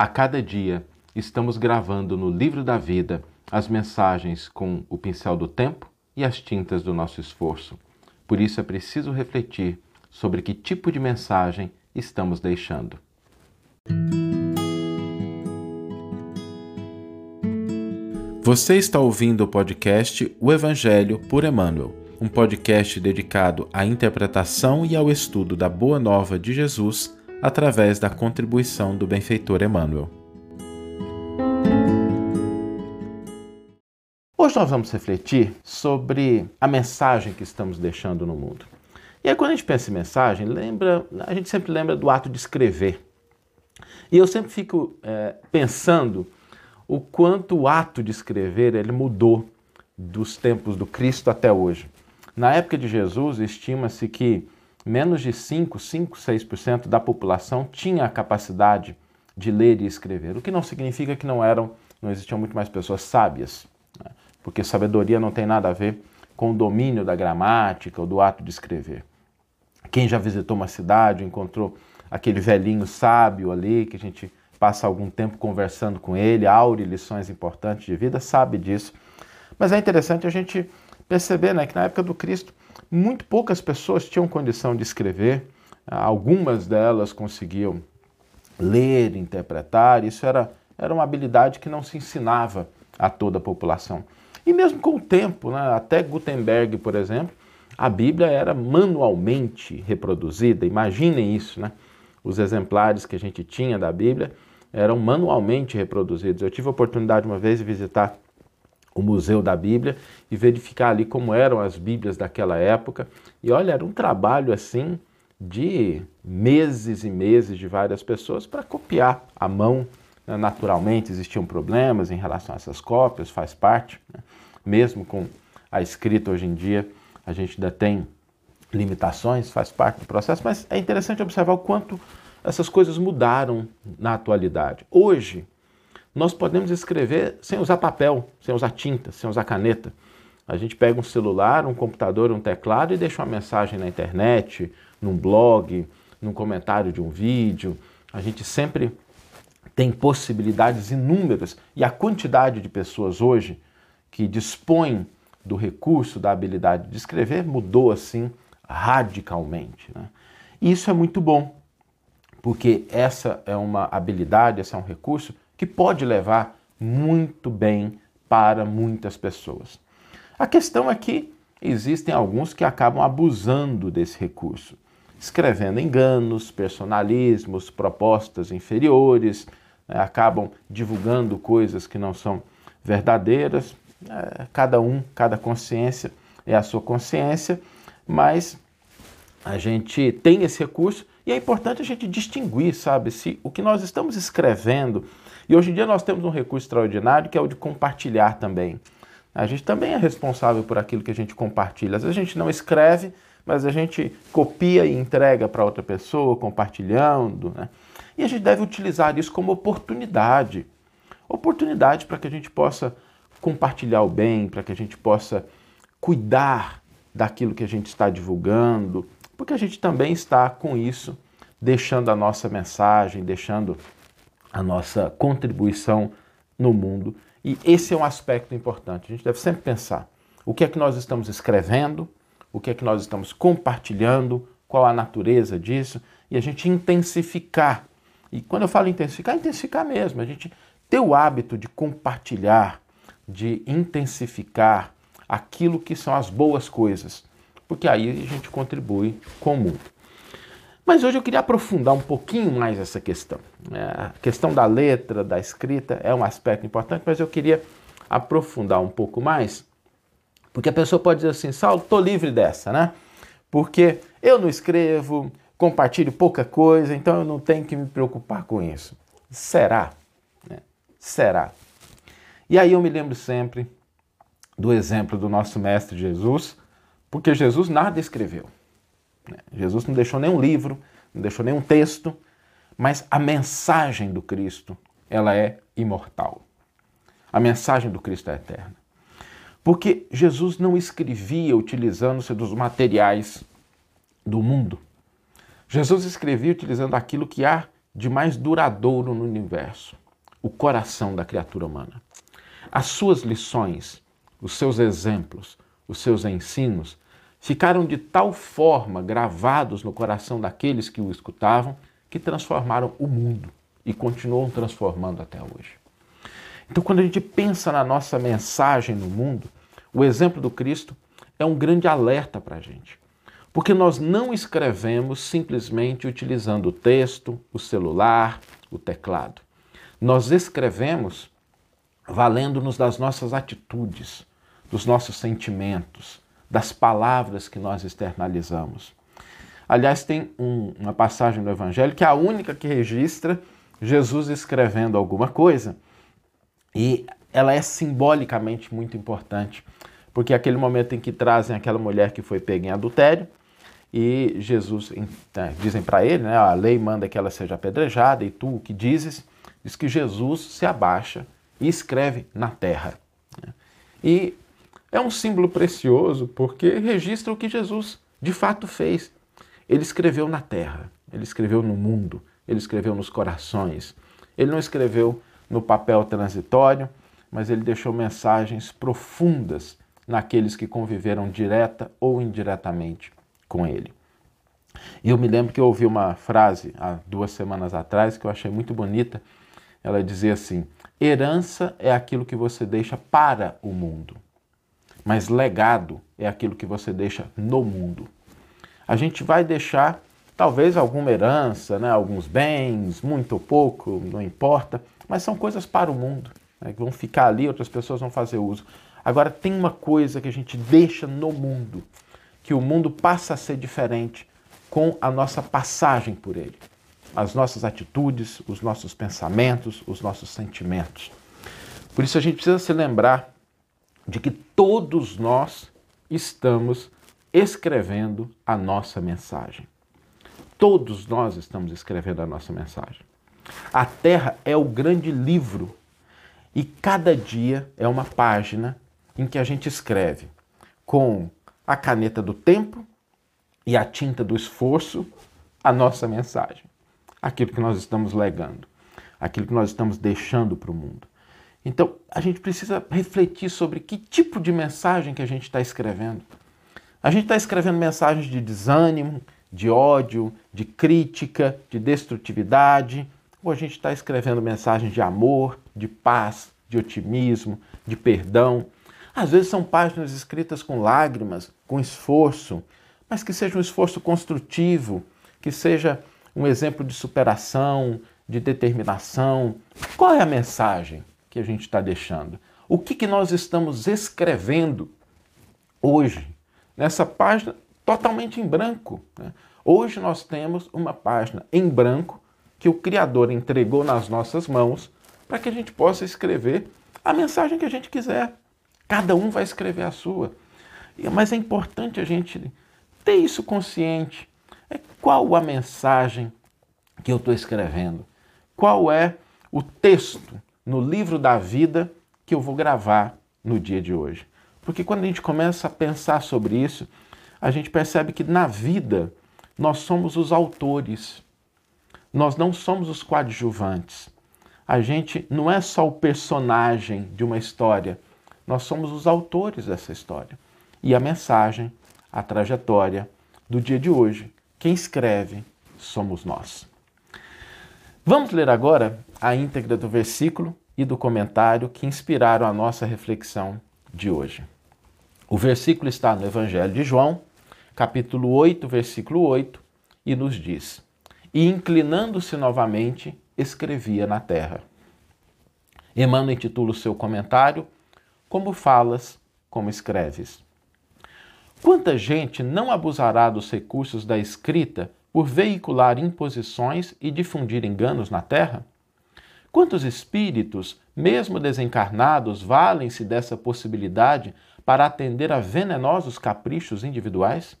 A cada dia estamos gravando no livro da vida as mensagens com o pincel do tempo e as tintas do nosso esforço. Por isso é preciso refletir sobre que tipo de mensagem estamos deixando. Você está ouvindo o podcast O Evangelho por Emmanuel, um podcast dedicado à interpretação e ao estudo da Boa Nova de Jesus através da contribuição do benfeitor Emmanuel. Hoje nós vamos refletir sobre a mensagem que estamos deixando no mundo. E aí, quando a gente pensa em mensagem, lembra, a gente sempre lembra do ato de escrever. E eu sempre fico é, pensando o quanto o ato de escrever ele mudou dos tempos do Cristo até hoje. Na época de Jesus, estima-se que menos de 5, 5, 6% da população tinha a capacidade de ler e escrever, o que não significa que não eram, não existiam muito mais pessoas sábias, né? porque sabedoria não tem nada a ver com o domínio da gramática ou do ato de escrever. Quem já visitou uma cidade, encontrou aquele velhinho sábio ali, que a gente passa algum tempo conversando com ele, aure lições importantes de vida, sabe disso. Mas é interessante a gente perceber né, que na época do Cristo muito poucas pessoas tinham condição de escrever, algumas delas conseguiam ler, interpretar, isso era, era uma habilidade que não se ensinava a toda a população. E mesmo com o tempo, né, até Gutenberg, por exemplo, a Bíblia era manualmente reproduzida. Imaginem isso, né? Os exemplares que a gente tinha da Bíblia eram manualmente reproduzidos. Eu tive a oportunidade uma vez de visitar o Museu da Bíblia e verificar ali como eram as Bíblias daquela época. E olha, era um trabalho assim de meses e meses de várias pessoas para copiar à mão. Né? Naturalmente existiam problemas em relação a essas cópias, faz parte. Né? Mesmo com a escrita hoje em dia, a gente ainda tem limitações, faz parte do processo, mas é interessante observar o quanto essas coisas mudaram na atualidade. Hoje, nós podemos escrever sem usar papel, sem usar tinta, sem usar caneta. A gente pega um celular, um computador, um teclado e deixa uma mensagem na internet, num blog, num comentário de um vídeo. A gente sempre tem possibilidades inúmeras e a quantidade de pessoas hoje que dispõem do recurso, da habilidade de escrever, mudou assim radicalmente. Né? E isso é muito bom, porque essa é uma habilidade, esse é um recurso que pode levar muito bem para muitas pessoas. A questão é que existem alguns que acabam abusando desse recurso, escrevendo enganos, personalismos, propostas inferiores, né, acabam divulgando coisas que não são verdadeiras. É, cada um, cada consciência é a sua consciência, mas a gente tem esse recurso e é importante a gente distinguir, sabe, se o que nós estamos escrevendo e hoje em dia nós temos um recurso extraordinário que é o de compartilhar também. A gente também é responsável por aquilo que a gente compartilha. Às vezes a gente não escreve, mas a gente copia e entrega para outra pessoa, compartilhando. Né? E a gente deve utilizar isso como oportunidade oportunidade para que a gente possa compartilhar o bem, para que a gente possa cuidar daquilo que a gente está divulgando, porque a gente também está com isso deixando a nossa mensagem, deixando a nossa contribuição no mundo. E esse é um aspecto importante. A gente deve sempre pensar o que é que nós estamos escrevendo, o que é que nós estamos compartilhando, qual a natureza disso, e a gente intensificar. E quando eu falo intensificar, intensificar mesmo. A gente ter o hábito de compartilhar, de intensificar aquilo que são as boas coisas, porque aí a gente contribui com o mundo. Mas hoje eu queria aprofundar um pouquinho mais essa questão. É, a questão da letra, da escrita é um aspecto importante, mas eu queria aprofundar um pouco mais, porque a pessoa pode dizer assim, Saulo, estou livre dessa, né? Porque eu não escrevo, compartilho pouca coisa, então eu não tenho que me preocupar com isso. Será? Né? Será? E aí eu me lembro sempre do exemplo do nosso mestre Jesus, porque Jesus nada escreveu. Né? Jesus não deixou nenhum livro, não deixou nenhum texto, mas a mensagem do Cristo, ela é imortal. A mensagem do Cristo é eterna. Porque Jesus não escrevia utilizando-se dos materiais do mundo. Jesus escrevia utilizando aquilo que há de mais duradouro no universo, o coração da criatura humana. As suas lições, os seus exemplos, os seus ensinos ficaram de tal forma gravados no coração daqueles que o escutavam que transformaram o mundo e continuam transformando até hoje. Então, quando a gente pensa na nossa mensagem no mundo, o exemplo do Cristo é um grande alerta para a gente. Porque nós não escrevemos simplesmente utilizando o texto, o celular, o teclado. Nós escrevemos valendo-nos das nossas atitudes, dos nossos sentimentos, das palavras que nós externalizamos. Aliás, tem um, uma passagem do Evangelho que é a única que registra Jesus escrevendo alguma coisa. E ela é simbolicamente muito importante, porque é aquele momento em que trazem aquela mulher que foi pega em adultério e Jesus, né, dizem para ele, né, a lei manda que ela seja apedrejada e tu o que dizes, diz que Jesus se abaixa e escreve na terra. Né. E é um símbolo precioso porque registra o que Jesus de fato fez. Ele escreveu na terra, ele escreveu no mundo, ele escreveu nos corações. Ele não escreveu no papel transitório, mas ele deixou mensagens profundas naqueles que conviveram direta ou indiretamente com ele. E eu me lembro que eu ouvi uma frase há duas semanas atrás que eu achei muito bonita. Ela dizia assim: herança é aquilo que você deixa para o mundo, mas legado é aquilo que você deixa no mundo. A gente vai deixar talvez alguma herança, né, alguns bens, muito ou pouco, não importa, mas são coisas para o mundo, né, que vão ficar ali, outras pessoas vão fazer uso. Agora, tem uma coisa que a gente deixa no mundo, que o mundo passa a ser diferente com a nossa passagem por ele. As nossas atitudes, os nossos pensamentos, os nossos sentimentos. Por isso a gente precisa se lembrar de que todos nós estamos escrevendo a nossa mensagem. Todos nós estamos escrevendo a nossa mensagem. A Terra é o grande livro e cada dia é uma página em que a gente escreve com a caneta do tempo e a tinta do esforço a nossa mensagem, aquilo que nós estamos legando, aquilo que nós estamos deixando para o mundo. Então, a gente precisa refletir sobre que tipo de mensagem que a gente está escrevendo. A gente está escrevendo mensagens de desânimo, de ódio, de crítica, de destrutividade, ou a gente está escrevendo mensagens de amor, de paz, de otimismo, de perdão, às vezes são páginas escritas com lágrimas, com esforço, mas que seja um esforço construtivo, que seja um exemplo de superação, de determinação. Qual é a mensagem que a gente está deixando? O que, que nós estamos escrevendo hoje, nessa página totalmente em branco? Né? Hoje nós temos uma página em branco que o Criador entregou nas nossas mãos para que a gente possa escrever a mensagem que a gente quiser. Cada um vai escrever a sua. Mas é importante a gente ter isso consciente. É qual a mensagem que eu estou escrevendo? Qual é o texto no livro da vida que eu vou gravar no dia de hoje? Porque quando a gente começa a pensar sobre isso, a gente percebe que na vida nós somos os autores, nós não somos os coadjuvantes. A gente não é só o personagem de uma história, nós somos os autores dessa história. E a mensagem, a trajetória do dia de hoje, quem escreve somos nós. Vamos ler agora a íntegra do versículo e do comentário que inspiraram a nossa reflexão de hoje. O versículo está no Evangelho de João, capítulo 8, versículo 8, e nos diz: E inclinando-se novamente, escrevia na terra. Emmanuel intitula o seu comentário como falas, como escreves. Quanta gente não abusará dos recursos da escrita por veicular imposições e difundir enganos na terra? Quantos espíritos, mesmo desencarnados, valem-se dessa possibilidade para atender a venenosos caprichos individuais?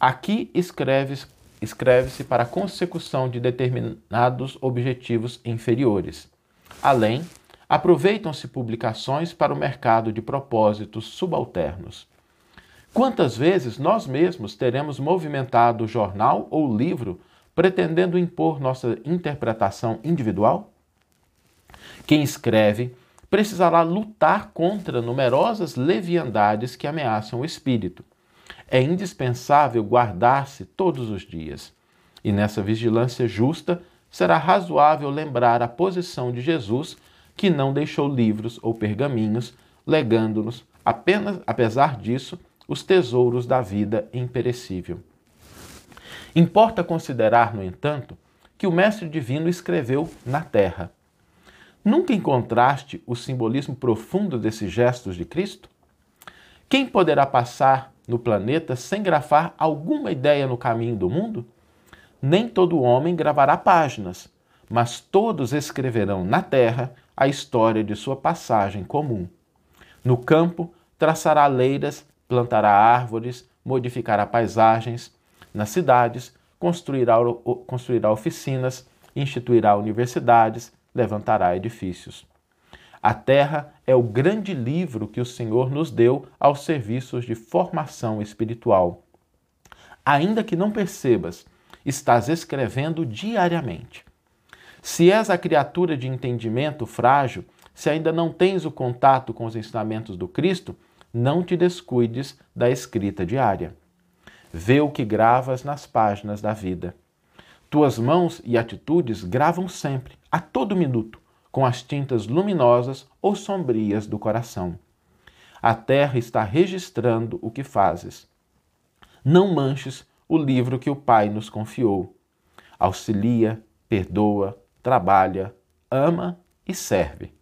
Aqui escreve-se escreve para a consecução de determinados objetivos inferiores, além aproveitam-se publicações para o mercado de propósitos subalternos. Quantas vezes nós mesmos teremos movimentado jornal ou livro pretendendo impor nossa interpretação individual? Quem escreve precisará lutar contra numerosas leviandades que ameaçam o espírito. É indispensável guardar-se todos os dias. E nessa vigilância justa, será razoável lembrar a posição de Jesus, que não deixou livros ou pergaminhos, legando-nos, apenas, apesar disso, os tesouros da vida imperecível. Importa considerar, no entanto, que o Mestre Divino escreveu na terra. Nunca encontraste o simbolismo profundo desses gestos de Cristo? Quem poderá passar no planeta sem grafar alguma ideia no caminho do mundo? Nem todo homem gravará páginas, mas todos escreverão na terra a história de sua passagem comum. No campo, traçará leiras, plantará árvores, modificará paisagens. Nas cidades, construirá, construirá oficinas, instituirá universidades, levantará edifícios. A terra é o grande livro que o Senhor nos deu aos serviços de formação espiritual. Ainda que não percebas, estás escrevendo diariamente. Se és a criatura de entendimento frágil, se ainda não tens o contato com os ensinamentos do Cristo, não te descuides da escrita diária. Vê o que gravas nas páginas da vida. Tuas mãos e atitudes gravam sempre, a todo minuto, com as tintas luminosas ou sombrias do coração. A terra está registrando o que fazes. Não manches o livro que o Pai nos confiou. Auxilia, perdoa, trabalha, ama e serve,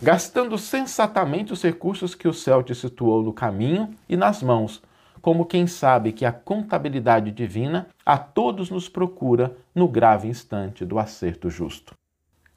gastando sensatamente os recursos que o céu te situou no caminho e nas mãos como quem sabe que a contabilidade divina a todos nos procura no grave instante do acerto justo.